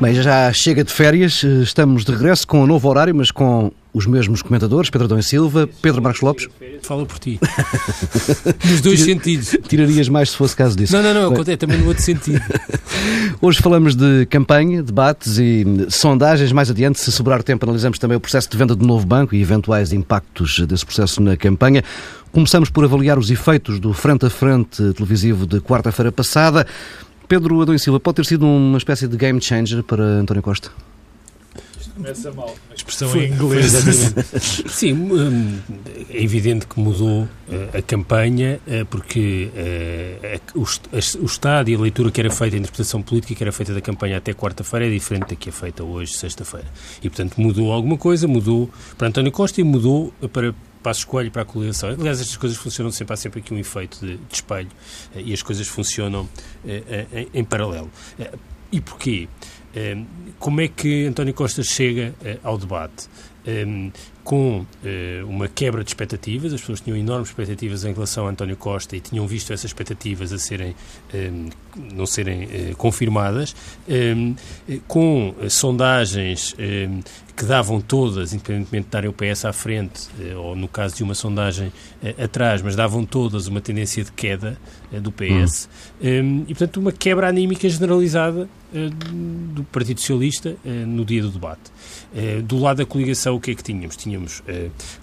Bem, já chega de férias, estamos de regresso com um novo horário, mas com os mesmos comentadores, Pedro Dom Silva, Pedro Marcos Lopes. Fala por ti. Nos dois Tira, sentidos. Tirarias mais se fosse caso disso. Não, não, não, acontece também no outro sentido. Hoje falamos de campanha, debates e sondagens. Mais adiante, se sobrar tempo, analisamos também o processo de venda do novo banco e eventuais impactos desse processo na campanha. Começamos por avaliar os efeitos do frente a frente televisivo de quarta-feira passada. Pedro Adão e Silva, pode ter sido uma espécie de game changer para António Costa? Isto começa mal, uma expressão foi, em inglês. Sim, hum, é evidente que mudou eh, a campanha, eh, porque eh, o estado e a leitura que era feita, a interpretação política que era feita da campanha até quarta-feira é diferente da que é feita hoje, sexta-feira. E, portanto, mudou alguma coisa, mudou para António Costa e mudou para passo escolho para a coligação. Aliás, estas coisas funcionam sempre, há sempre aqui um efeito de, de espelho eh, e as coisas funcionam eh, em, em, paralelo. Eh, e porquê? como é que António Costa chega ao debate? Com uma quebra de expectativas, as pessoas tinham enormes expectativas em relação a António Costa e tinham visto essas expectativas a serem, não serem confirmadas, com sondagens que davam todas, independentemente de darem o PS à frente, eh, ou no caso de uma sondagem atrás, mas davam todas uma tendência de queda do PS. Hum. E, portanto, uma quebra anímica generalizada do Partido Socialista no dia do debate. Do lado da coligação, o que é que tínhamos? Tínhamos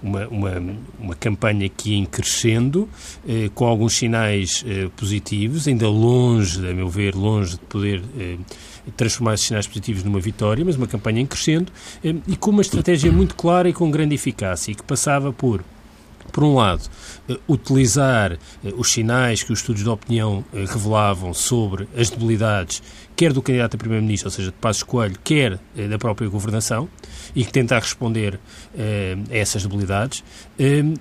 uma, uma, uma campanha que ia em crescendo, com alguns sinais positivos, ainda longe, a meu ver, longe de poder transformar esses sinais positivos numa vitória, mas uma campanha em crescendo eh, e com uma estratégia muito clara e com grande eficácia, e que passava por por um lado, eh, utilizar eh, os sinais que os estudos de opinião revelavam sobre as debilidades, quer do candidato a Primeiro-Ministro, ou seja, de Passos Coelho, quer da própria governação, e que tentar responder a essas debilidades,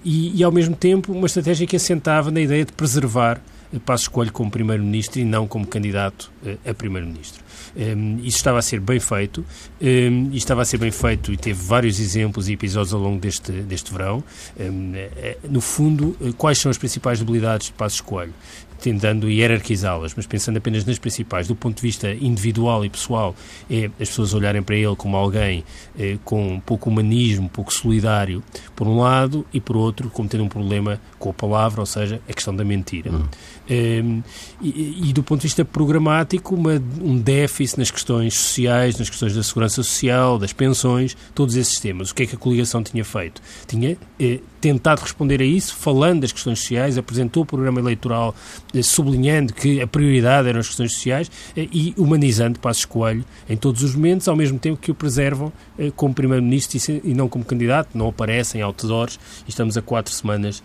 e, e, ao mesmo tempo, uma estratégia que assentava na ideia de preservar Passos Coelho como Primeiro-Ministro e não como candidato a Primeiro-Ministro. Um, isso estava a ser bem feito, um, e estava a ser bem feito e teve vários exemplos e episódios ao longo deste, deste verão. Um, é, no fundo, eh, quais são as principais debilidades de Passos Coelho? tentando hierarquizá-las, mas pensando apenas nas principais, do ponto de vista individual e pessoal, é as pessoas olharem para ele como alguém eh, com pouco humanismo, pouco solidário, por um lado, e por outro, como tendo um problema com a palavra, ou seja, a questão da mentira. Uhum. Um, e, e, do ponto de vista programático, uma, um déficit nas questões sociais, nas questões da segurança social, das pensões, todos esses temas. O que é que a coligação tinha feito? Tinha eh, tentado responder a isso, falando das questões sociais, apresentou o programa eleitoral eh, sublinhando que a prioridade eram as questões sociais eh, e humanizando Passos Coelho em todos os momentos, ao mesmo tempo que o preservam eh, como Primeiro-Ministro e, e não como candidato, não aparecem outdoors e estamos a quatro semanas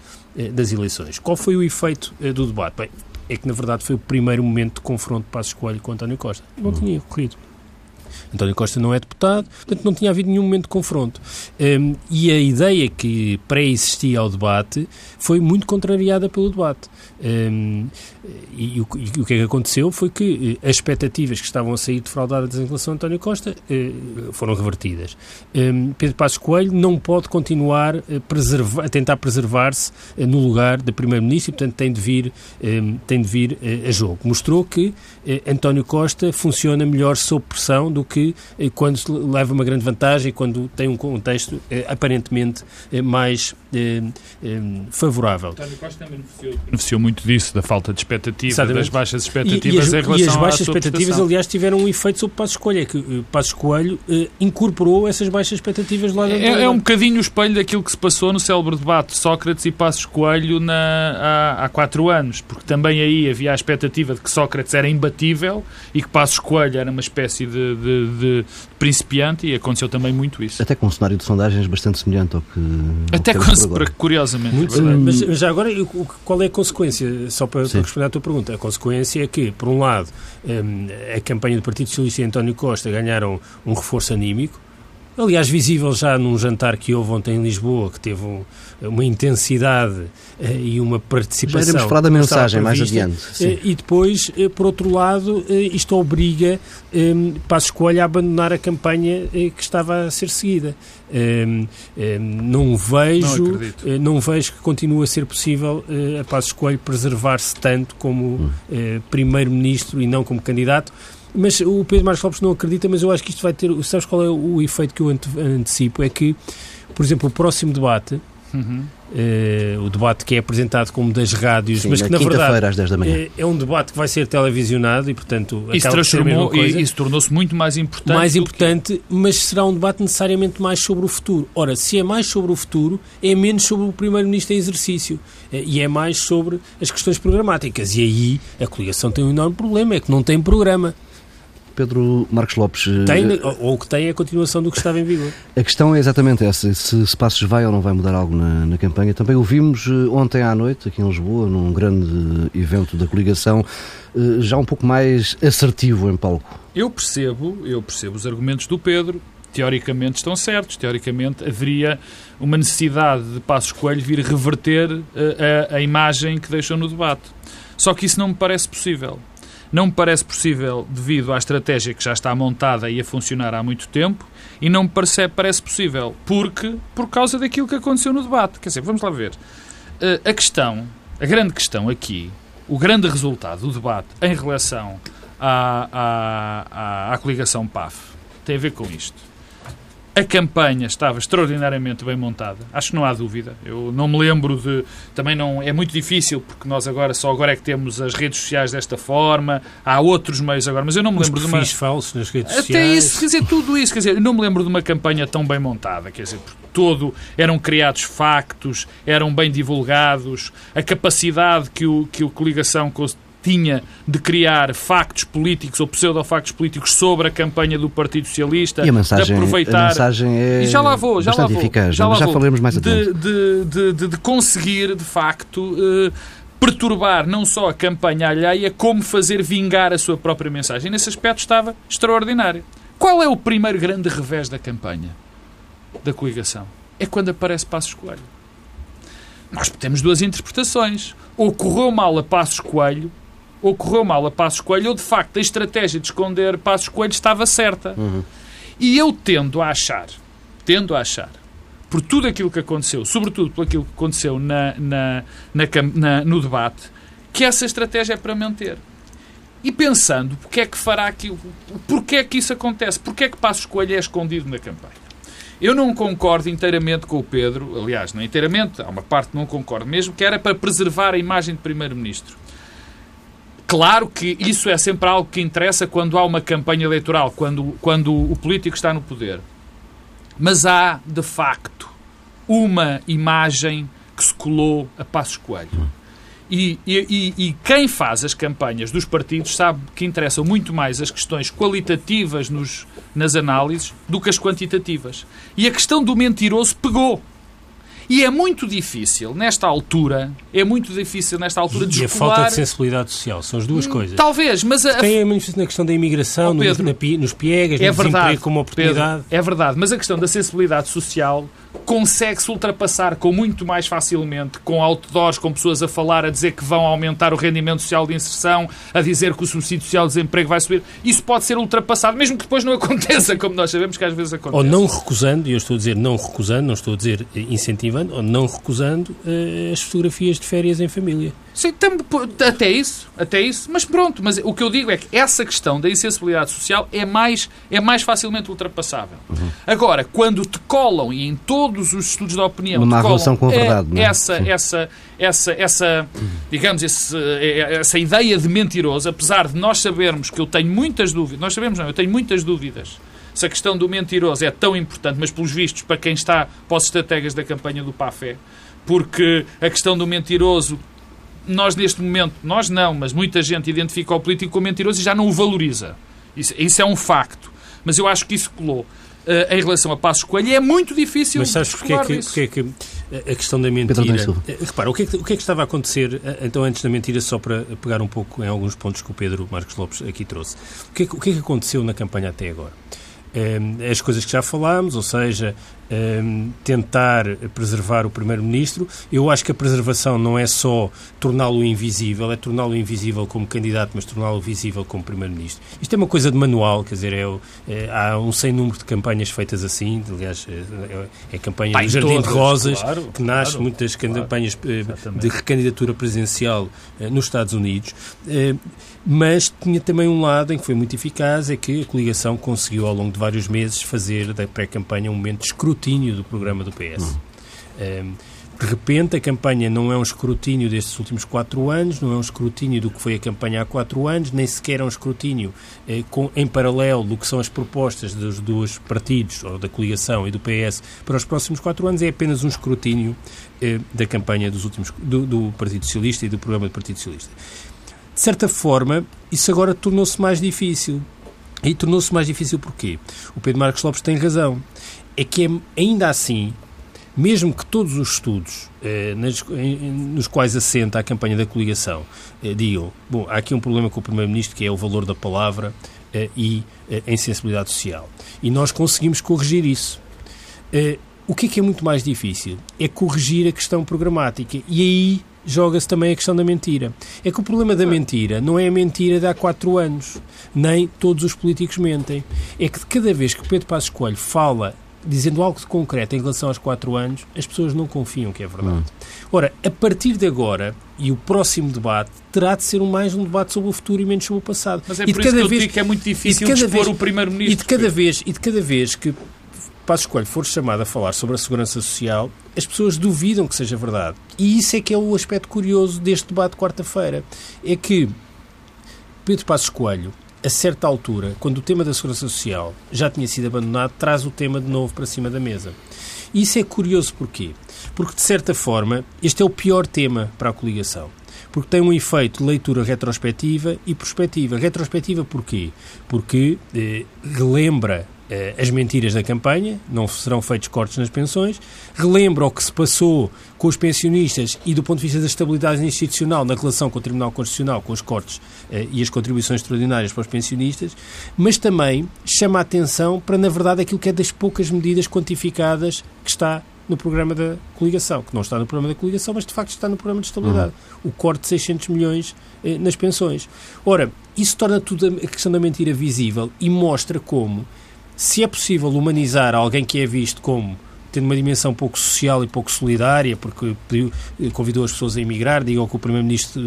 das eleições. Qual foi o efeito do debate? Bem, é que na verdade foi o primeiro momento de confronto de Passos Coelho com António Costa. Não tinha ocorrido. António Costa não é deputado, portanto não tinha havido nenhum momento de confronto. Um, e a ideia que pré-existia ao debate foi muito contrariada pelo debate. Um, e, e, o que é que aconteceu foi que eh, as expectativas que estavam a sair defraudadas em relação a António Costa eh, foram revertidas. Um, Pedro Passos Coelho não pode continuar a, preservar, a tentar preservar-se eh, no lugar de Primeiro-Ministro e, portanto, tem de vir, tem de vir a jogo. Mostrou que António Costa funciona melhor sob pressão do que quando leva uma grande vantagem e quando tem um contexto aparentemente mais favorável. António Costa beneficiou, beneficiou muito disso, da falta de expectativas, Exatamente. das baixas expectativas e, e as, em relação E as baixas expectativas, aliás, tiveram um efeito sobre Passos Coelho, é que Passos Coelho incorporou essas baixas expectativas lá dentro. É, é um bocadinho o espelho daquilo que se passou no célebre debate Sócrates e Passos Coelho na, há, há quatro anos, porque também aí havia a expectativa de que Sócrates era imbatível e que Passos Coelho era uma espécie de, de, de principiante e aconteceu também muito isso. Até com um cenário de sondagens bastante semelhante ao que... Até ao que, curiosamente. Muito, mas já agora, qual é a consequência, só para, para responder à tua pergunta, a consequência é que, por um lado, hum, a campanha do Partido Socialista e António Costa ganharam um reforço anímico, aliás, visível já num jantar que houve ontem em Lisboa, que teve um, uma intensidade uh, e uma participação. Já iremos falar da mensagem mais adiante. Uh, e depois, uh, por outro lado, isto obriga um, Passos Coelho a abandonar a campanha que estava a ser seguida. Um, um, não vejo não, não, vejo que continue a ser possível uh, a Passos Coelho preservar-se tanto como uh, primeiro-ministro e não como candidato. Mas o Pedro Marcos Lopes não acredita, mas eu acho que isto vai ter. Sabes qual é o efeito que eu antecipo? É que, por exemplo, o próximo debate Uhum. Uh, o debate que é apresentado como das rádios, Sim, mas que na verdade às 10 da manhã. É, é, um debate que vai ser televisionado e, portanto, isso transformou e isso tornou-se muito mais importante. Mais importante, que... mas será um debate necessariamente mais sobre o futuro. Ora, se é mais sobre o futuro, é menos sobre o primeiro-ministro em exercício eh, e é mais sobre as questões programáticas. E aí a coligação tem um enorme problema, é que não tem programa. Pedro Marcos Lopes. Eh, tem, ou o que tem é a continuação do que estava em vigor. A questão é exatamente essa: se, se Passos vai ou não vai mudar algo na, na campanha. Também ouvimos eh, ontem à noite, aqui em Lisboa, num grande evento da coligação, eh, já um pouco mais assertivo em palco. Eu percebo, eu percebo os argumentos do Pedro, teoricamente estão certos. Teoricamente haveria uma necessidade de Passos Coelho vir reverter a, a, a, imagem que deixou no debate. Só que isso não me parece possível. Não me parece possível devido à estratégia que já está montada e a funcionar há muito tempo e não me parece, parece possível porque por causa daquilo que aconteceu no debate. Quer dizer, vamos lá ver. Uh, a questão, a grande questão aqui, o grande resultado do debate em relação à, à, à, à coligação PAF tem a ver com isto. A campanha estava extraordinariamente bem montada, acho que não há dúvida. Eu não me lembro de. Também não. É muito difícil, porque nós agora, só agora é que temos as redes sociais desta forma, há outros meios agora, mas eu não me lembro Os de uma. falsos nas redes Até sociais. Até isso, quer dizer, tudo isso, quer dizer, eu não me lembro de uma campanha tão bem montada, quer dizer, todo eram criados factos, eram bem divulgados, a capacidade que o, que o coligação tinha de criar factos políticos ou pseudo-factos políticos sobre a campanha do Partido Socialista, e a mensagem, de aproveitar. A mensagem é e já lá vou, já lá vou. Eficaz, já, lá já falaremos mais adiante. De, de, de, de conseguir, de facto. Uh, perturbar não só a campanha alheia, como fazer vingar a sua própria mensagem. Nesse aspecto estava extraordinário. Qual é o primeiro grande revés da campanha da coligação? É quando aparece Passos Coelho. Nós temos duas interpretações. Ou correu mal a Passos Coelho, ocorreu mal a Passos Coelho ou, de facto, a estratégia de esconder Passos Coelho estava certa. Uhum. E eu tendo a achar, tendo a achar, por tudo aquilo que aconteceu, sobretudo por aquilo que aconteceu na, na, na, na, no debate, que essa estratégia é para manter. E pensando, porque é que fará aquilo? Porquê é que isso acontece? Porquê é que Passos Coelho é escondido na campanha? Eu não concordo inteiramente com o Pedro, aliás, não inteiramente, há uma parte que não concordo mesmo, que era para preservar a imagem de Primeiro-Ministro. Claro que isso é sempre algo que interessa quando há uma campanha eleitoral, quando, quando o político está no poder. Mas há, de facto, uma imagem que se colou a Passos Coelho. E, e, e, quem faz as campanhas dos partidos sabe que interessam muito mais as questões qualitativas nos, nas análises do que as quantitativas. E a questão do mentiroso pegou. E é muito difícil, nesta altura, é muito difícil nesta altura de E a falta de sensibilidade social, são as duas hum, coisas. Talvez, mas... A... Tem a manifestação na questão da imigração, oh, Pedro, no, na, nos piegas, é no verdade, como oportunidade. Pedro, é verdade, mas a questão da sensibilidade social consegue-se ultrapassar com muito mais facilmente, com outdoors, com pessoas a falar, a dizer que vão aumentar o rendimento social de inserção, a dizer que o subsídio social de desemprego vai subir. Isso pode ser ultrapassado, mesmo que depois não aconteça, como nós sabemos que às vezes acontece. Ou não recusando, e eu estou a dizer não recusando, não estou a dizer incentivando, ou não recusando uh, as fotografias de férias em família. Sim, até isso, até isso. Mas pronto, mas o que eu digo é que essa questão da insensibilidade social é mais, é mais facilmente ultrapassável. Uhum. Agora, quando te colam, e em todos os estudos de opinião, Uma relação com a verdade, é, essa, essa, essa, essa, digamos, esse, é, essa ideia de mentiroso, apesar de nós sabermos que eu tenho muitas dúvidas, nós sabemos não, eu tenho muitas dúvidas se a questão do mentiroso é tão importante, mas pelos vistos, para quem está, para os estrategas da campanha do PAFé, porque a questão do mentiroso nós neste momento, nós não, mas muita gente identifica o político como mentiroso e já não o valoriza. Isso, isso é um facto. Mas eu acho que isso colou. Uh, em relação a Passos Coelho, e é muito difícil Mas sabes porque é, que, porque é que a questão da mentira... Eh, repara, o que, é que, o que é que estava a acontecer, eh, então, antes da mentira, só para pegar um pouco em alguns pontos que o Pedro Marcos Lopes aqui trouxe. O que é que, o que, é que aconteceu na campanha até agora? as coisas que já falámos, ou seja, tentar preservar o Primeiro-Ministro. Eu acho que a preservação não é só torná-lo invisível, é torná-lo invisível como candidato, mas torná-lo visível como Primeiro-Ministro. Isto é uma coisa de manual, quer dizer, é, é, há um sem número de campanhas feitas assim, aliás, é, é a campanha Pai, do Jardim todas, de Rosas, claro, que nasce claro, muitas claro, campanhas eh, de recandidatura presidencial eh, nos Estados Unidos. Eh, mas tinha também um lado em que foi muito eficaz, é que a coligação conseguiu ao longo de vários meses fazer da pré-campanha um momento de escrutínio do programa do PS. Uhum. Um, de repente, a campanha não é um escrutínio destes últimos quatro anos, não é um escrutínio do que foi a campanha há quatro anos, nem sequer é um escrutínio eh, com, em paralelo do que são as propostas dos dois partidos, ou da coligação e do PS, para os próximos quatro anos, é apenas um escrutínio eh, da campanha dos últimos, do, do Partido Socialista e do programa do Partido Socialista. De certa forma, isso agora tornou-se mais difícil. E tornou-se mais difícil porquê? O Pedro Marcos Lopes tem razão. É que é, ainda assim, mesmo que todos os estudos eh, nas, nos quais assenta a campanha da coligação eh, digam, bom, há aqui um problema com o Primeiro-Ministro que é o valor da palavra eh, e eh, a insensibilidade social. E nós conseguimos corrigir isso. Eh, o que é que é muito mais difícil? É corrigir a questão programática. E aí joga-se também a questão da mentira. É que o problema da mentira não é a mentira de há quatro anos, nem todos os políticos mentem. É que de cada vez que Pedro Passos Coelho fala dizendo algo de concreto em relação aos quatro anos, as pessoas não confiam que é verdade. Hum. Ora, a partir de agora, e o próximo debate, terá de ser mais um debate sobre o futuro e menos sobre o passado. Mas é e por isso que eu vez, digo que é muito difícil de expor vez, o Primeiro-Ministro. E de cada vez, e de cada vez que Passos Coelho for chamado a falar sobre a segurança social, as pessoas duvidam que seja verdade. E isso é que é o aspecto curioso deste debate de quarta-feira. É que Pedro Passos Coelho, a certa altura, quando o tema da segurança social já tinha sido abandonado, traz o tema de novo para cima da mesa. E isso é curioso porquê? Porque, de certa forma, este é o pior tema para a coligação porque tem um efeito de leitura retrospectiva e prospectiva. Retrospectiva porquê? Porque eh, relembra as mentiras da campanha, não serão feitos cortes nas pensões, relembra o que se passou com os pensionistas e do ponto de vista da estabilidade institucional na relação com o Tribunal Constitucional, com os cortes eh, e as contribuições extraordinárias para os pensionistas, mas também chama a atenção para, na verdade, aquilo que é das poucas medidas quantificadas que está no programa da coligação, que não está no programa da coligação, mas de facto está no programa de estabilidade. Uhum. O corte de 600 milhões eh, nas pensões. Ora, isso torna tudo a questão da mentira visível e mostra como se é possível humanizar alguém que é visto como tendo uma dimensão pouco social e pouco solidária, porque pediu, convidou as pessoas a emigrar, diga o que o Primeiro-Ministro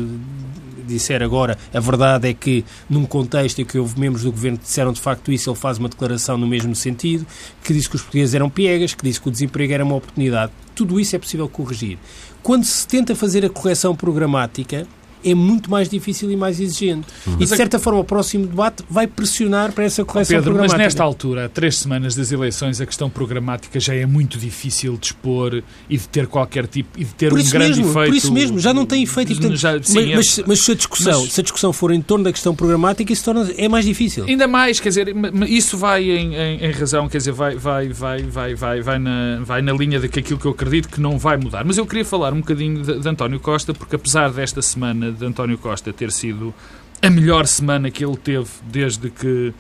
disser agora, a verdade é que, num contexto em que houve membros do Governo que disseram de facto isso, ele faz uma declaração no mesmo sentido, que diz que os portugueses eram piegas, que diz que o desemprego era uma oportunidade. Tudo isso é possível corrigir. Quando se tenta fazer a correção programática, é muito mais difícil e mais exigente. Uhum. E, de certa forma, o próximo debate vai pressionar para essa correção Pedro, programática. Mas, nesta altura, três semanas das eleições, a questão programática já é muito difícil de expor e de ter qualquer tipo, e de ter por um grande mesmo, efeito. Por isso mesmo, já não tem efeito. E, portanto, já, sim, mas, é, mas, se, a discussão, mas, se a discussão for em torno da questão programática, isso torna, é mais difícil. Ainda mais, quer dizer, isso vai em, em, em razão, quer dizer, vai, vai, vai, vai, vai, vai, na, vai na linha de que aquilo que eu acredito que não vai mudar. Mas eu queria falar um bocadinho de, de António Costa, porque apesar desta semana de António Costa ter sido a melhor semana que ele teve desde que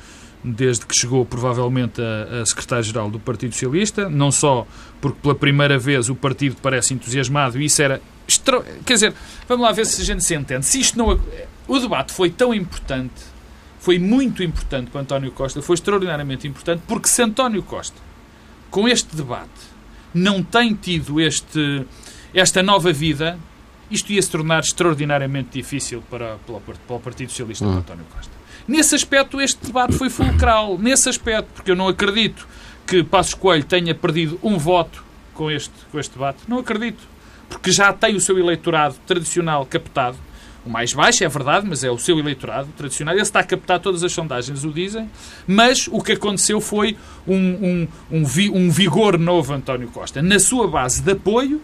desde que chegou provavelmente a, a secretário-geral do Partido Socialista, não só porque pela primeira vez o partido parece entusiasmado e isso era quer dizer, vamos lá ver se a gente se entende. Se isto não o debate foi tão importante, foi muito importante para António Costa, foi extraordinariamente importante porque se António Costa com este debate não tem tido este esta nova vida, isto ia se tornar extraordinariamente difícil para, para, para o Partido Socialista de hum. António Costa. Nesse aspecto, este debate foi fulcral. Nesse aspecto, porque eu não acredito que Passos Coelho tenha perdido um voto com este, com este debate. Não acredito. Porque já tem o seu eleitorado tradicional captado. O mais baixo, é verdade, mas é o seu eleitorado tradicional. Ele está a captar, todas as sondagens o dizem. Mas o que aconteceu foi um, um, um, um vigor novo António Costa. Na sua base de apoio,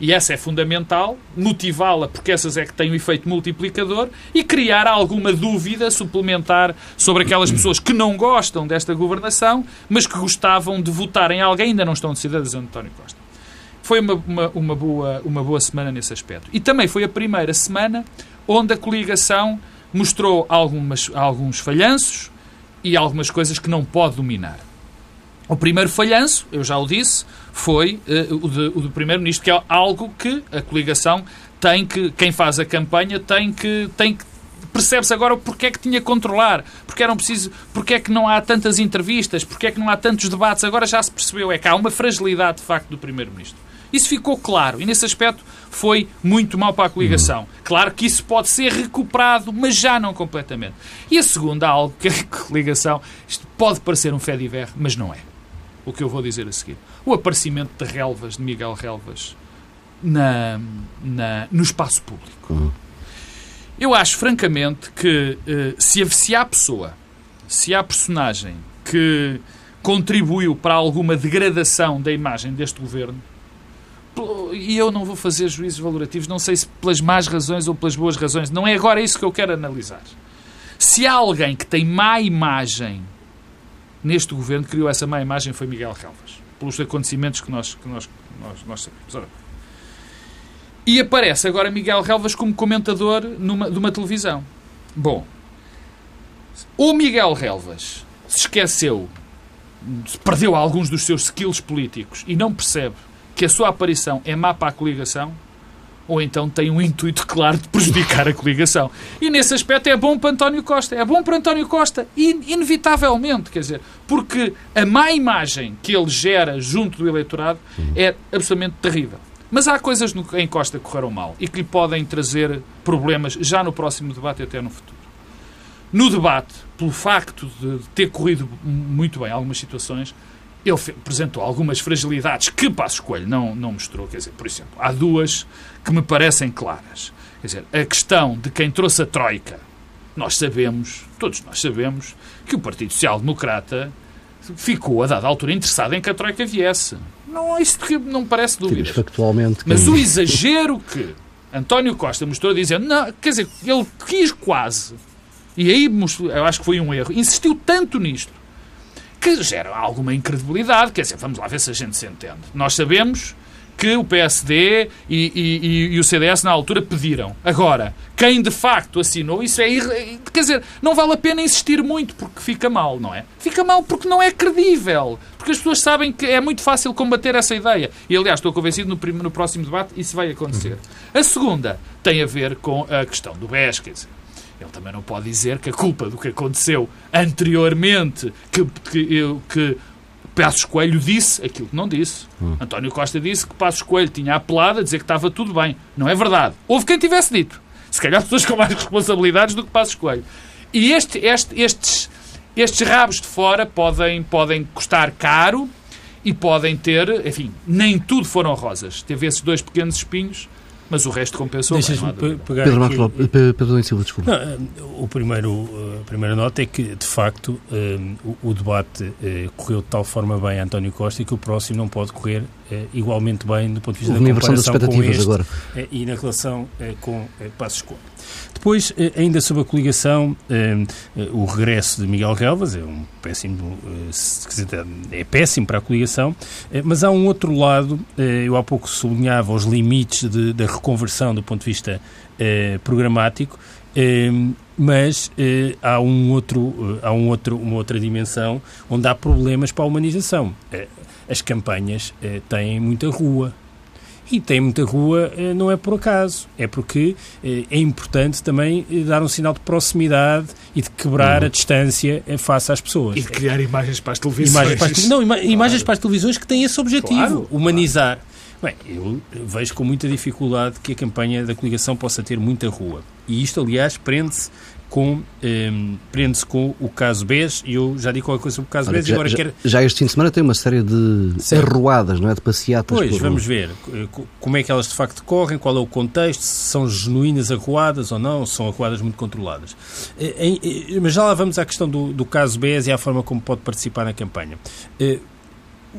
e essa é fundamental, motivá-la, porque essas é que têm o um efeito multiplicador, e criar alguma dúvida suplementar sobre aquelas pessoas que não gostam desta governação, mas que gostavam de votar em alguém, ainda não estão decididas de António Costa. Foi uma, uma, uma, boa, uma boa semana nesse aspecto. E também foi a primeira semana onde a coligação mostrou algumas, alguns falhanços, e algumas coisas que não pode dominar. O primeiro falhanço, eu já o disse, foi uh, o, de, o do Primeiro-Ministro, que é algo que a coligação tem que, quem faz a campanha tem que, tem que percebe-se agora porque é que tinha que controlar, porque, eram preciso, porque é que não há tantas entrevistas, porque é que não há tantos debates, agora já se percebeu, é que há uma fragilidade de facto do Primeiro-Ministro. Isso ficou claro e nesse aspecto foi muito mal para a coligação. Claro que isso pode ser recuperado, mas já não completamente. E a segunda, algo que a coligação, isto pode parecer um fé de ver, mas não é o que eu vou dizer a seguir. O aparecimento de relvas, de Miguel Relvas, na, na, no espaço público. Uhum. Eu acho, francamente, que uh, se, se há pessoa, se há personagem que contribuiu para alguma degradação da imagem deste governo, e eu não vou fazer juízos valorativos, não sei se pelas más razões ou pelas boas razões, não é agora isso que eu quero analisar. Se há alguém que tem má imagem neste governo criou essa má imagem foi Miguel Relvas, pelos acontecimentos que nós, que nós, nós, nós sabemos. Ora, e aparece agora Miguel Relvas como comentador numa, de uma televisão. Bom, o Miguel Relvas se esqueceu, perdeu alguns dos seus skills políticos e não percebe que a sua aparição é má para a coligação, ou então tem um intuito claro de prejudicar a coligação. E nesse aspecto é bom para António Costa. É bom para António Costa, inevitavelmente, quer dizer, porque a má imagem que ele gera junto do eleitorado é absolutamente terrível. Mas há coisas no, em Costa que correram mal e que lhe podem trazer problemas já no próximo debate e até no futuro. No debate, pelo facto de ter corrido muito bem algumas situações, ele apresentou algumas fragilidades que Passos Coelho não, não mostrou. Quer dizer, por exemplo, há duas que me parecem claras. Quer dizer, a questão de quem trouxe a Troika. Nós sabemos, todos nós sabemos, que o Partido Social Democrata ficou, a dada altura, interessado em que a Troika viesse. Não, isso não me parece dúvida. Factualmente. Mas o exagero que António Costa mostrou dizendo, não, quer dizer, ele quis quase, e aí eu acho que foi um erro, insistiu tanto nisto, que gera alguma incredibilidade. Quer dizer, vamos lá ver se a gente se entende. Nós sabemos que o PSD e, e, e, o CDS na altura pediram. Agora, quem de facto assinou, isso é. Quer dizer, não vale a pena insistir muito porque fica mal, não é? Fica mal porque não é credível. Porque as pessoas sabem que é muito fácil combater essa ideia. E aliás, estou convencido no, no próximo debate isso vai acontecer. A segunda tem a ver com a questão do BES, quer dizer. Ele também não pode dizer que a culpa do que aconteceu anteriormente, que, que, que Passos Coelho disse aquilo que não disse. Hum. António Costa disse que Passos Coelho tinha apelado a dizer que estava tudo bem. Não é verdade. Houve quem tivesse dito. Se calhar pessoas com mais responsabilidades do que Passos Coelho. E este, este, estes, estes rabos de fora podem, podem custar caro e podem ter, enfim, nem tudo foram rosas. Teve esses dois pequenos espinhos mas o resto compensou. Deixas-me pegar Pedro, aqui... Marcos, Pedro Silva, desculpa. Não, eh, o primeiro, a primeira nota é que, de facto, eh, o, o debate eh, correu de tal forma bem a António Costa e que o próximo não pode correr igualmente bem do ponto de vista Houve da comparação com este agora. e na relação com Passos Coelho. Depois, eh, ainda sobre a coligação, eh, eh, o regresso de Miguel Relvas é um péssimo, é péssimo para a coligação, mas há um outro lado, eu há pouco sublinhava os limites de, da reconversão do ponto de vista programático, mas há um outro há um outro uma outra dimensão onde há problemas para a humanização. As campanhas têm muita rua e tem muita rua eh, não é por acaso, é porque eh, é importante também eh, dar um sinal de proximidade e de quebrar uhum. a distância face às pessoas. E de criar imagens para as televisões. Imagens para as, não, ima claro. imagens para as televisões que têm esse objetivo, claro, humanizar. Claro. Bem, eu vejo com muita dificuldade que a campanha da coligação possa ter muita rua. E isto, aliás, prende-se com, um, ehm, prende-se com o caso BES, e eu já digo qualquer coisa sobre o caso BES, já, agora já, quero... Já este fim de semana tem uma série de arruadas, não é? De passeatas. Pois, vamos ver eh, como é que elas de facto correm, qual é o contexto, se são genuínas arruadas ou não, se são arruadas muito controladas. Eh, mas já lá vamos à questão do, do caso BES e à forma como pode participar na campanha. Eh,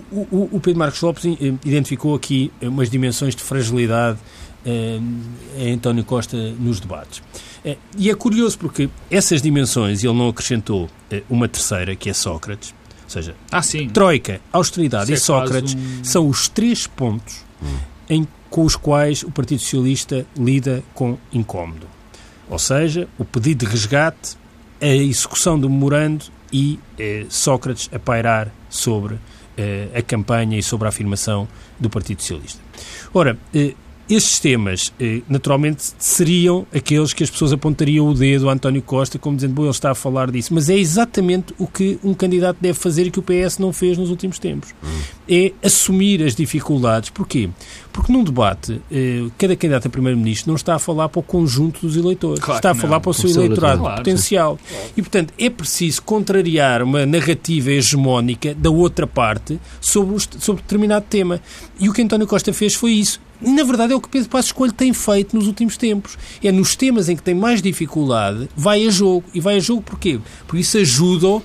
o, o Pedro Marcos Lopes identificou aqui umas dimensões de fragilidade em António Costa nos debates. É, e é curioso porque essas dimensões, ele não acrescentou é, uma terceira, que é Sócrates, ou seja, ah. Troika, austeridade Isso e é Sócrates um... são os três pontos hum. em, com os quais o Partido Socialista lida com incómodo. Ou seja, o pedido de resgate, a execução do memorando e eh, Sócrates a pairar sobre eh, a campanha e sobre a afirmação do Partido Socialista. Ora, eh, estes temas, eh, naturalmente, seriam aqueles que as pessoas apontariam o dedo a António Costa, como dizendo, bom, ele está a falar disso. Mas é exatamente o que um candidato deve fazer e que o PS não fez nos últimos tempos. Hum. É assumir as dificuldades. Porquê? Porque num debate, eh, cada candidato a primeiro-ministro não está a falar para o conjunto dos eleitores. Claro está a falar para o seu eleitorado claro, potencial. Claro. E, portanto, é preciso contrariar uma narrativa hegemónica da outra parte sobre, sobre determinado tema. E o que António Costa fez foi isso na verdade, é o que Pedro Passos Coelho tem feito nos últimos tempos. É nos temas em que tem mais dificuldade, vai a jogo. E vai a jogo porquê? Porque isso ajuda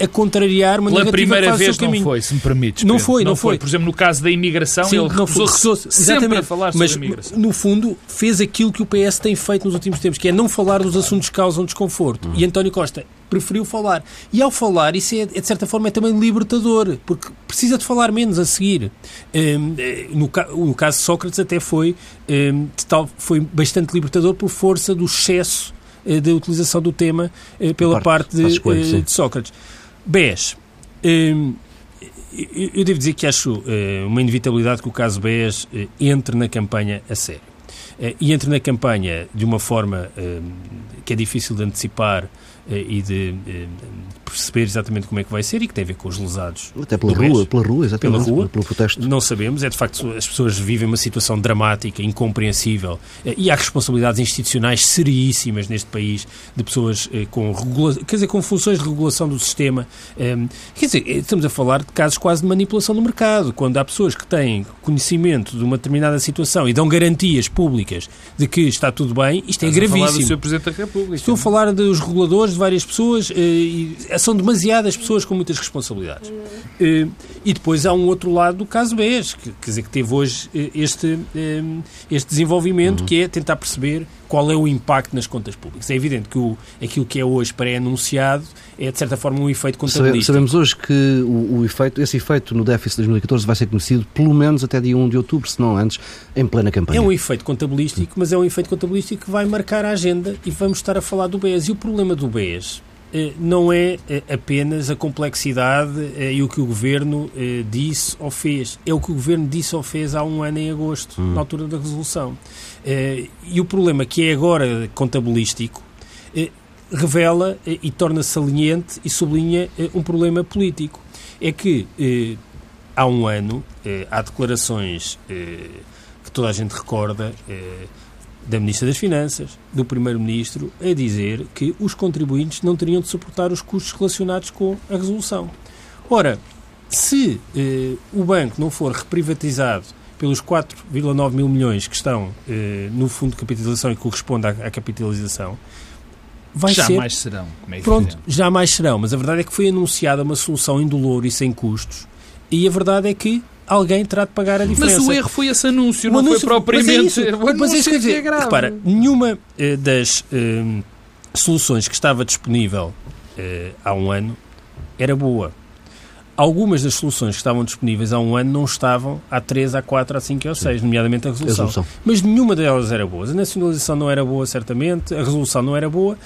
a contrariar uma Pela negativa primeira vez não foi, se me permites. Não foi, não, não foi. Por exemplo, no caso da imigração, Sim, ele recusou sempre exatamente. a falar sobre Mas, a imigração. no fundo, fez aquilo que o PS tem feito nos últimos tempos, que é não falar dos assuntos que causam desconforto. Hum. E António Costa preferiu falar. E ao falar, isso é, de certa forma é também libertador, porque precisa de falar menos a seguir. Um, eh, no, no, caso de Sócrates até foi, um, tal, foi bastante libertador por força do excesso uh, da utilização do tema uh, pela parte, parte de, uh, de, Sócrates. BES. Um, eu devo dizer que acho uma inevitabilidade que o caso BES entre na campanha a sério. e entre na campanha de uma forma que é difícil de antecipar e de perceber exatamente como é que vai ser e que tem a ver com os lesados. Até pela rua, pela rua, exatamente. Pela rua, pelo protesto. Não sabemos, é de facto, as pessoas vivem uma situação dramática, incompreensível eh, e há responsabilidades institucionais seríssimas neste país de pessoas eh, com, regula quer dizer, com funções de regulação do sistema. Quer dizer, eh, estamos a falar de casos quase de manipulação do mercado, quando há pessoas que têm conhecimento de uma determinada situação e dão garantias públicas de que está tudo bem, isto é Estás gravíssimo. A falar do Sr. Presidente da República. Estou a falar dos reguladores de várias pessoas e são demasiadas pessoas com muitas responsabilidades. Eh, e depois há um outro lado do caso BES, que, quer dizer, que teve hoje eh, este, eh, este desenvolvimento, uhum. que é tentar perceber qual é o impacto nas contas públicas. É evidente que o, aquilo que é hoje pré-anunciado é, de certa forma, um efeito contabilístico. Sabemos hoje que o, o, efeito, esse efeito no déficit de 2014 vai ser conhecido pelo menos até dia 1 de outubro, se não antes, em plena campanha. É um efeito contabilístico, mas é um efeito contabilístico que vai marcar a agenda e vamos estar a falar do BES. E o problema do BES eh, não é eh, apenas a complexidade eh, e o que o Governo disse ou fez. É o que o Governo disse ou fez há um ano em agosto, hum. na altura da resolução. E o problema que é agora contabilístico revela e torna saliente e sublinha um problema político. É que há um ano há declarações que toda a gente recorda da Ministra das Finanças, do Primeiro-Ministro, a dizer que os contribuintes não teriam de suportar os custos relacionados com a resolução. Ora, se eh, o banco não for reprivatizado pelos 4,9 mil milhões que estão eh, no fundo de capitalização e que corresponde à, à capitalização, vai jamais ser... serão. Como é Pronto, jamais serão. Mas a verdade é que foi anunciada uma solução indolor e sem custos e a verdade é que alguém terá de pagar a diferença. Mas o erro foi esse anúncio, o não anúncio, foi propriamente... Mas é isso, mas é isso dizer, é repara, nenhuma eh, das eh, soluções que estava disponível eh, há um ano era boa. Algumas das soluções que estavam disponíveis há um ano não estavam há 3, há 4, há 5 ou 6, nomeadamente a resolução. a resolução. Mas nenhuma delas era boa. A nacionalização não era boa, certamente, a resolução não era boa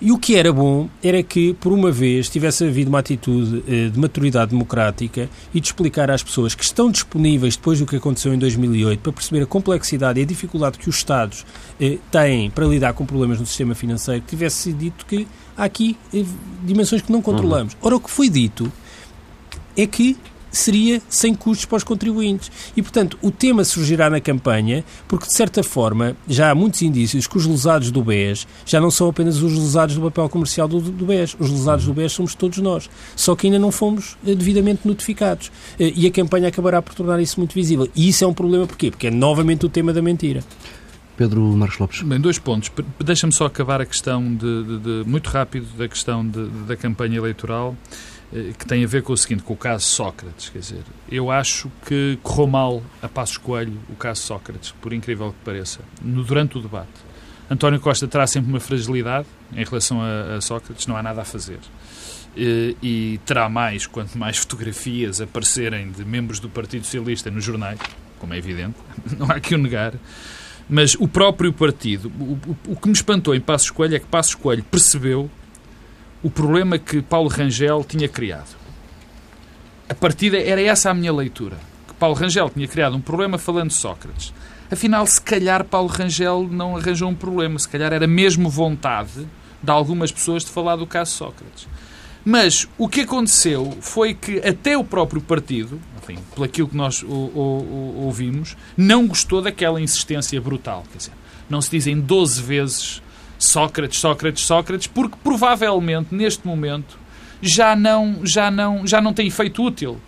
e o que era bom era que, por uma vez, tivesse havido uma atitude eh, de maturidade democrática e de explicar às pessoas que estão disponíveis depois do que aconteceu em 2008 para perceber a complexidade e a dificuldade que os Estados eh, têm para lidar com problemas no sistema financeiro, que tivesse sido dito que há aqui eh, dimensões que não controlamos. Uhum. Ora, o que foi dito é que seria sem custos para os contribuintes. E, portanto, o tema surgirá na campanha, porque, de certa forma, já há muitos indícios que os lesados do BES já não são apenas os lesados do papel comercial do, do BES. Os lesados do BES somos todos nós. Só que ainda não fomos eh, devidamente notificados. Eh, e a campanha acabará por tornar isso muito visível. E isso é um problema porquê? Porque é novamente o tema da mentira. Pedro Marcos Lopes. Bem, dois pontos. Deixa-me só acabar a questão de, de, de, muito rápido da questão de, da campanha eleitoral. Eh, que tem a ver com o seguinte, com o caso Sócrates. Quer dizer, eu acho que correu mal a Passos Coelho o caso Sócrates, por incrível que pareça, no, durante o debate. António Costa terá sempre uma fragilidade em relação a, a Sócrates, não há nada a fazer. E, eh, e terá mais, quanto mais fotografias aparecerem de membros do Partido Socialista nos jornais, como é evidente, não há que o negar, mas o próprio partido, o, o, o que me espantou em Passos Coelho é que Passos Coelho percebeu o problema que Paulo Rangel tinha criado. A partida era essa a minha leitura. Que Paulo Rangel tinha criado um problema falando de Sócrates. Afinal, se calhar Paulo Rangel não arranjou um problema, se calhar era mesmo vontade de algumas pessoas de falar do caso Sócrates. Mas o que aconteceu foi que até o próprio partido, enfim, pelo aquilo que nós o, o, o, ouvimos, não gostou daquela insistência brutal. Quer dizer, não se dizem 12 vezes Sócrates, Sócrates, Sócrates, porque provavelmente neste momento já não, já não, já não tem efeito útil.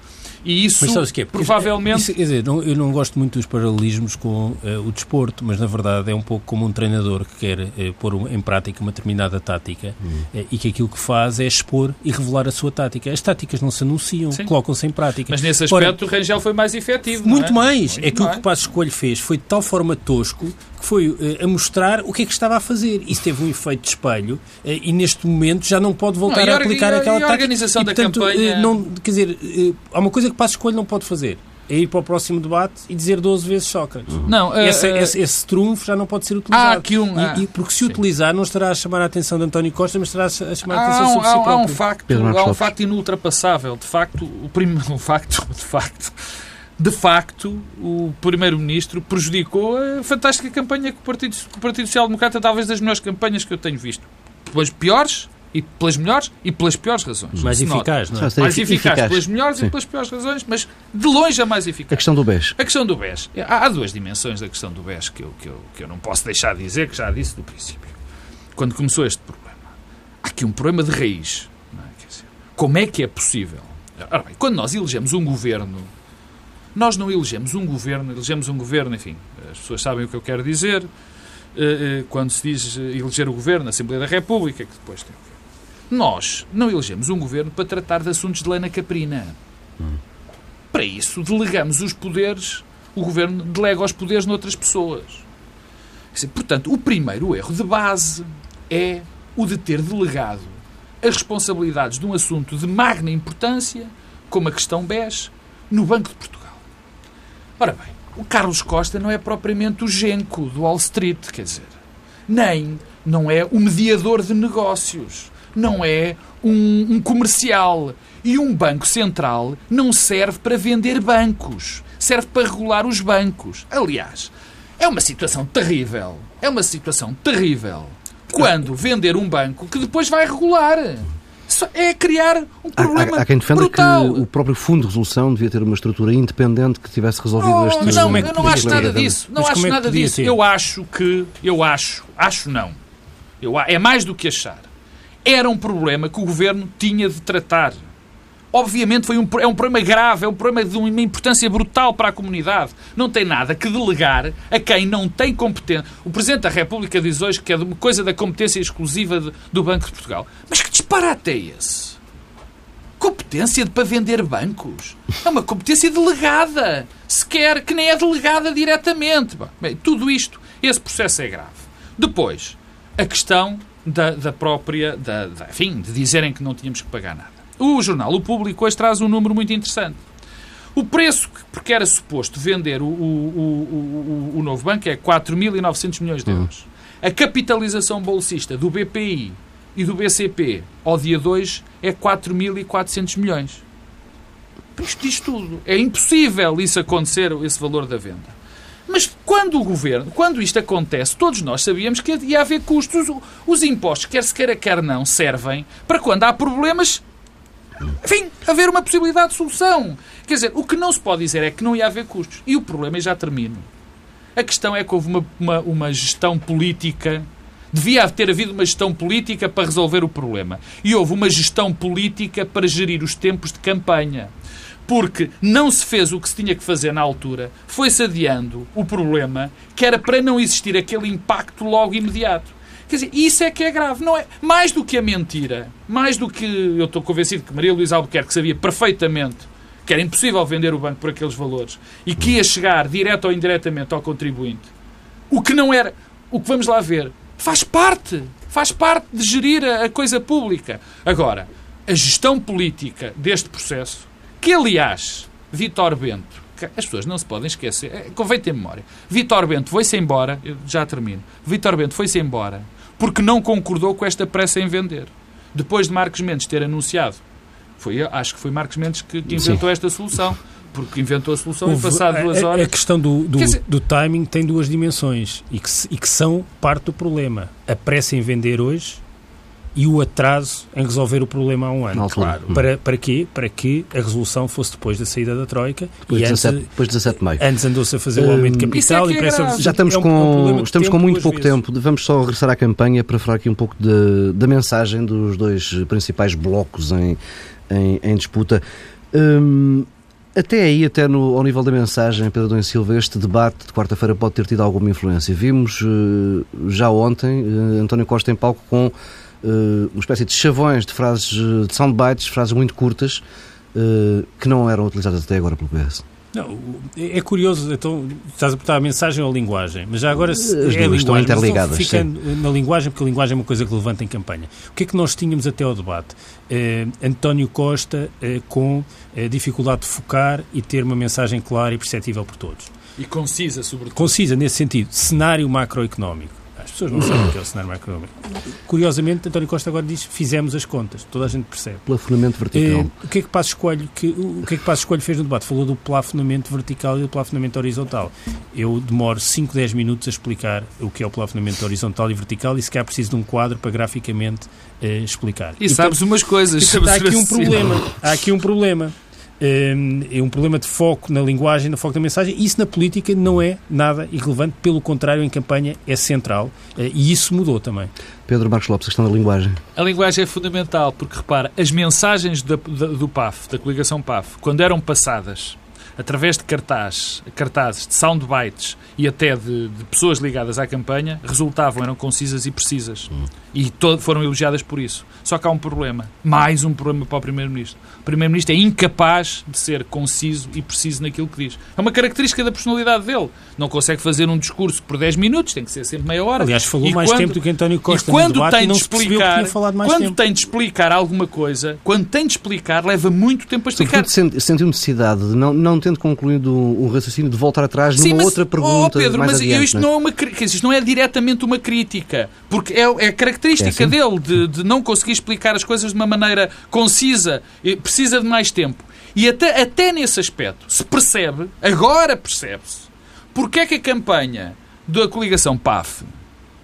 E isso, mas sabes que é? provavelmente... Isso, quer dizer, não, eu não gosto muito dos paralelismos com uh, o desporto, mas na verdade é um pouco como um treinador que quer uh, pôr em prática uma determinada tática uh, e que aquilo que faz é expor e revelar a sua tática. As táticas não se anunciam, colocam-se em prática. Mas nesse aspecto Ora, o Rangel foi mais efetivo, Muito é? mais. Muito é que mais. o que o Passo Escolho fez foi de tal forma tosco que foi uh, a mostrar o que é que estava a fazer. Isso teve um efeito de espelho uh, e neste momento já não pode voltar não, a, aplicar e, aquela e a organização da portanto, campanha... não, quer dizer, há uma coisa que Passo Escolho não pode fazer é ir para o próximo debate e dizer 12 vezes Sócrates. Uhum. Não, uh, esse, uh, esse, esse, trunfo já não pode ser utilizado. Há aqui um, e, e, porque se sim. utilizar, não estará a chamar a atenção de António Costa, mas estará a chamar a atenção há, sobre há, si próprio. Há um facto, há um facto inultrapassável. De facto, o primeiro um facto, de facto, de facto, o Primeiro-Ministro prejudicou a fantástica campanha que o Partido, o Partido Social Democrata, talvez das melhores campanhas que eu tenho visto. Pelas piores, e pelas melhores e pelas piores razões. Mais eficaz, não é? Mais eficaz, eficaz, pelas melhores Sim. e pelas piores razões, mas de longe a mais eficaz. A questão do BES. A questão do BES. Há, há duas dimensões da questão do BES que eu, que, eu, que eu não posso deixar de dizer, que já disse do princípio. Quando começou este problema. Há aqui um problema de raiz. É? Dizer, como é que é possível? Ora bem, quando nós elegemos um governo, nós não elegemos um governo, elegemos um governo, enfim, as pessoas sabem o que eu quero dizer, eh, eh, quando se diz eleger o governo na Assembleia da República, que depois tem nós não elegemos um governo para tratar de assuntos de lana caprina. Para isso, delegamos os poderes, o governo delega os poderes noutras pessoas. Portanto, o primeiro erro de base é o de ter delegado as responsabilidades de um assunto de magna importância, como a questão BES, no Banco de Portugal. Ora bem, o Carlos Costa não é propriamente o genco do Wall Street, quer dizer, nem não é o mediador de negócios não é um, um comercial. E um banco central não serve para vender bancos, serve para regular os bancos. Aliás, é uma situação terrível. É uma situação terrível. Quando vender um banco que depois vai regular. É criar um problema há, há, há quem defenda brutal. que o próprio Fundo de Resolução devia ter uma estrutura independente que tivesse resolvido não, este Não, é eu não acho nada disso. Não acho é nada disso. Ser? Eu acho que... Eu acho... Acho não. Eu, é mais do que achar era um problema que o governo tinha de tratar. Obviamente foi um, é um problema grave, é um problema de uma importância brutal para a comunidade. Não tem nada que delegar a quem não tem competência. O Presidente da República diz hoje que é uma coisa da competência exclusiva de, do Banco de Portugal. Mas que disparate é esse? Competência para vender bancos? É uma competência delegada. Sequer que nem é delegada diretamente. Bem, tudo isto, esse processo é grave. Depois, a questão da, da própria, da, da, enfim, de dizerem que não tínhamos que pagar nada. O jornal O Público hoje traz um número muito interessante. O preço, porque era suposto vender o, o, o, o, o novo banco, é 4.900 milhões de euros. A capitalização bolsista do BPI e do BCP ao dia 2 é 4.400 milhões. Isto diz tudo. É impossível isso acontecer, esse valor da venda. Mas quando o governo, quando isto acontece, todos nós sabíamos que ia haver custos. Os impostos, quer se queira, quer não, servem para quando há problemas, enfim, haver uma possibilidade de solução. Quer dizer, o que não se pode dizer é que não ia haver custos. E o problema, e já termino, a questão é que houve uma, uma, uma gestão política Devia ter havido uma gestão política para resolver o problema. E houve uma gestão política para gerir os tempos de campanha porque não se fez o que se tinha que fazer na altura, foi-se adiando o problema, que era para não existir aquele impacto logo imediato. Quer dizer, isso é que é grave. Não é, mais do que a mentira, mais do que eu estou convencido que Maria Luísa Albuquerque sabia perfeitamente que era impossível vender o banco por aqueles valores e que ia chegar direto ou indiretamente ao contribuinte. O que não era, o que vamos lá ver, faz parte, faz parte de gerir a, a coisa pública. Agora, a gestão política deste processo que, aliás, Vitor Bento, as pessoas não se podem esquecer, é, convém ter memória. Vitor Bento foi-se embora, já termino. Vitor Bento foi-se embora porque não concordou com esta pressa em vender. depois de Marcos Mendes ter anunciado, foi, acho que foi Marcos Mendes que, que inventou Sim. esta solução, porque inventou a solução Houve, e passado duas horas... A questão do, do, dizer... do, timing tem duas dimensões e que, e que são parte do problema. A pressa em vender hoje e o atraso em resolver o problema há um ano. claro. Para, para quê? Para que a resolução fosse depois da saída da Troika. Depois, e de 17, antes, depois de 17 de maio. Antes andou-se a fazer o aumento de hum, capital é e parece... Já estamos é um, com, um estamos com muito pouco vezes. tempo. Vamos só regressar à campanha para falar aqui um pouco de, da mensagem dos dois principais blocos em, em, em disputa. Hum, até aí, até no, ao nível da mensagem, Pedro Dom Silva, este debate de quarta-feira pode ter tido alguma influência. Vimos uh, já ontem uh, António Costa em palco com uh, uma espécie de chavões de frases, eh, de soundbites, frases muito curtas, uh, que não eram utilizadas até agora pelo PS. Não, é curioso, então estás a botar a mensagem ou a linguagem, mas já agora As é duas linguagem, estão interligadas. Ficando na linguagem, porque a linguagem é uma coisa que levanta em campanha. O que é que nós tínhamos até ao debate? Uh, António Costa uh, com uh, dificuldade de focar e ter uma mensagem clara e perceptível por todos. E concisa, sobretudo. Concisa, nesse sentido. Cenário macroeconómico. As pessoas não sabem o que é o cenário macroeconómico. Curiosamente, António Costa agora diz fizemos as contas, toda a gente percebe. Plafonamento vertical. Eh, o que é que Passo Escolho que, o que é que Passo Escolho fez no debate? Falou do plafonamento vertical e do plafonamento horizontal. Eu demoro 5, 10 minutos a explicar o que é o plafonamento horizontal e vertical e se calhar preciso de um quadro para graficamente eh, explicar. E, e sabes umas coisas. há aqui um problema. Há aqui um problema é um problema de foco na linguagem, no foco da mensagem. Isso na política não é nada irrelevante, pelo contrário, em campanha é central eh, e isso mudou também. Pedro Marcos Lopes, a questão da linguagem. A linguagem é fundamental, porque repara, as mensagens da, da, do PAF, da coligação PAF, quando eram passadas através de cartaz, cartazes, de soundbites e até de, de, pessoas ligadas à campanha, resultavam, eram concisas e precisas. Hum. E todo, foram elogiadas por isso. Só que há um problema. Mais um problema para o Primeiro-Ministro. O Primeiro-Ministro é incapaz de ser conciso e preciso naquilo que diz. É uma característica da personalidade dele. Não consegue fazer um discurso por 10 minutos, tem que ser sempre meia hora. Aliás, falou e mais quando, tempo do que António Costa e quando debate, tem de explicar, quando tempo. tem de explicar alguma coisa, quando tem de explicar, leva muito tempo a explicar. sentiu necessidade de, não, não tendo concluído o raciocínio, de voltar atrás Sim, numa mas, outra pergunta oh Pedro, mas adiante, isto, não é uma, isto não é diretamente uma crítica, porque é, é característica é assim? dele de, de não conseguir explicar as coisas de uma maneira concisa, precisa de mais tempo. E até, até nesse aspecto se percebe, agora percebe-se, porque é que a campanha da coligação PAF,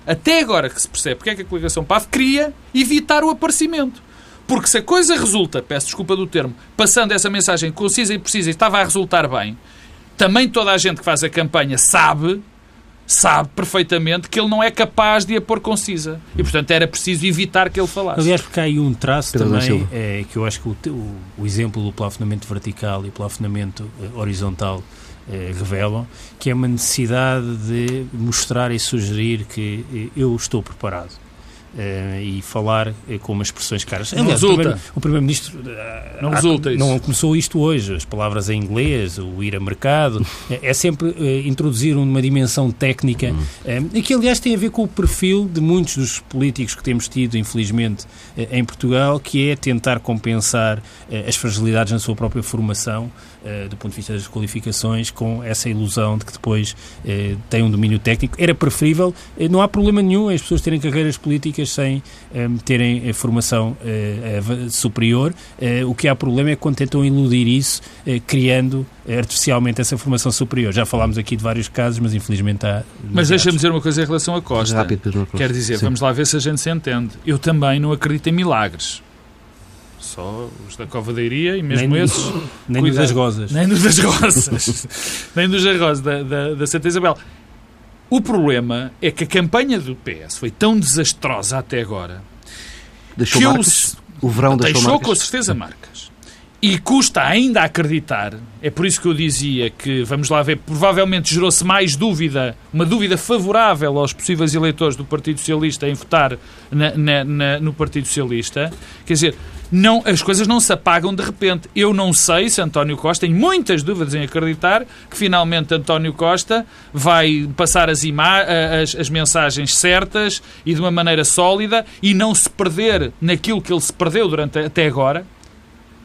até agora que se percebe porque é que a coligação PAF queria evitar o aparecimento. Porque se a coisa resulta, peço desculpa do termo, passando essa mensagem concisa e precisa e estava a resultar bem, também toda a gente que faz a campanha sabe, sabe perfeitamente que ele não é capaz de a pôr concisa. E, portanto, era preciso evitar que ele falasse. Aliás, porque há aí um traço Pedro também, é, que eu acho que o, o, o, exemplo do plafonamento vertical e plafonamento eh, horizontal eh, revelam, que é uma necessidade de mostrar e sugerir que eh, eu estou preparado. Uh, e falar uh, com umas expressões caras. Não Aliás, resulta. O Primeiro-Ministro uh, não, resulta isso. não começou isto hoje. As palavras em inglês, o ir a mercado, é, é sempre introduzir uma dimensão técnica hum. que, aliás, tem a ver com o perfil de muitos dos políticos que temos tido, infelizmente, em Portugal, que é tentar compensar as fragilidades na sua própria formação do ponto de vista das qualificações, com essa ilusão de que depois uh, tem um domínio técnico. Era preferível, uh, não há problema nenhum as pessoas terem carreiras políticas sem terem formação superior. o que há problema é quando tentam iludir isso, criando artificialmente essa formação superior. Já falámos aqui de vários casos, mas infelizmente há. Mas deixa-me dizer uma coisa em relação a Costa. Rápido, Quer dizer, Sim. vamos lá ver se a gente se entende. Eu também não acredito em milagres só os da Covadeiria e mesmo nem, esses. Nem dos das Gozas. Nem dos das Gozas. nem dos das Gozas, da, da, da Santa Isabel. O problema é que a campanha do PS foi tão desastrosa até agora deixou que marcas? o verão deixou, deixou marcas? com certeza marcas. E custa ainda acreditar, é por isso que eu dizia que, vamos lá ver, provavelmente gerou-se mais dúvida, uma dúvida favorável aos possíveis eleitores do Partido Socialista em votar na, na, na, no Partido Socialista. Quer dizer, não, as coisas não se apagam de repente. Eu não sei se António Costa, tenho muitas dúvidas em acreditar que finalmente António Costa vai passar as, as, as mensagens certas e de uma maneira sólida e não se perder naquilo que ele se perdeu durante até agora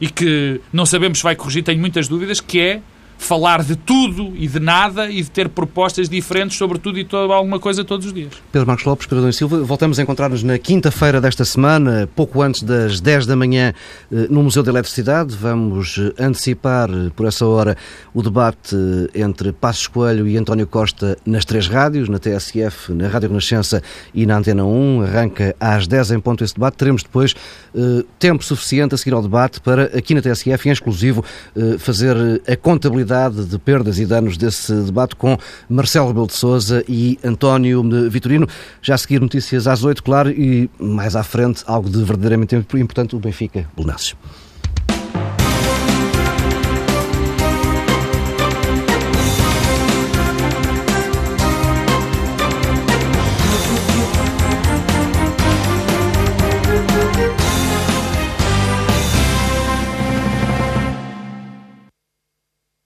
e que não sabemos se vai corrigir, tenho muitas dúvidas, que é falar de tudo e de nada e de ter propostas diferentes sobre tudo e toda, alguma coisa todos os dias. Pedro Marcos Lopes, Pedro Adão Silva, voltamos a encontrar-nos na quinta-feira desta semana, pouco antes das 10 da manhã, eh, no Museu da Eletricidade. Vamos eh, antecipar, eh, por essa hora, o debate entre Passos Coelho e António Costa nas três rádios, na TSF, na Rádio Renascença e na Antena 1. Arranca às 10 em ponto esse debate. Teremos depois tempo suficiente a seguir ao debate para, aqui na TSF, em exclusivo, fazer a contabilidade de perdas e danos desse debate com Marcelo Rebelo de Sousa e António Vitorino. Já a seguir notícias às 8, claro, e mais à frente algo de verdadeiramente importante, o Benfica Belenenses.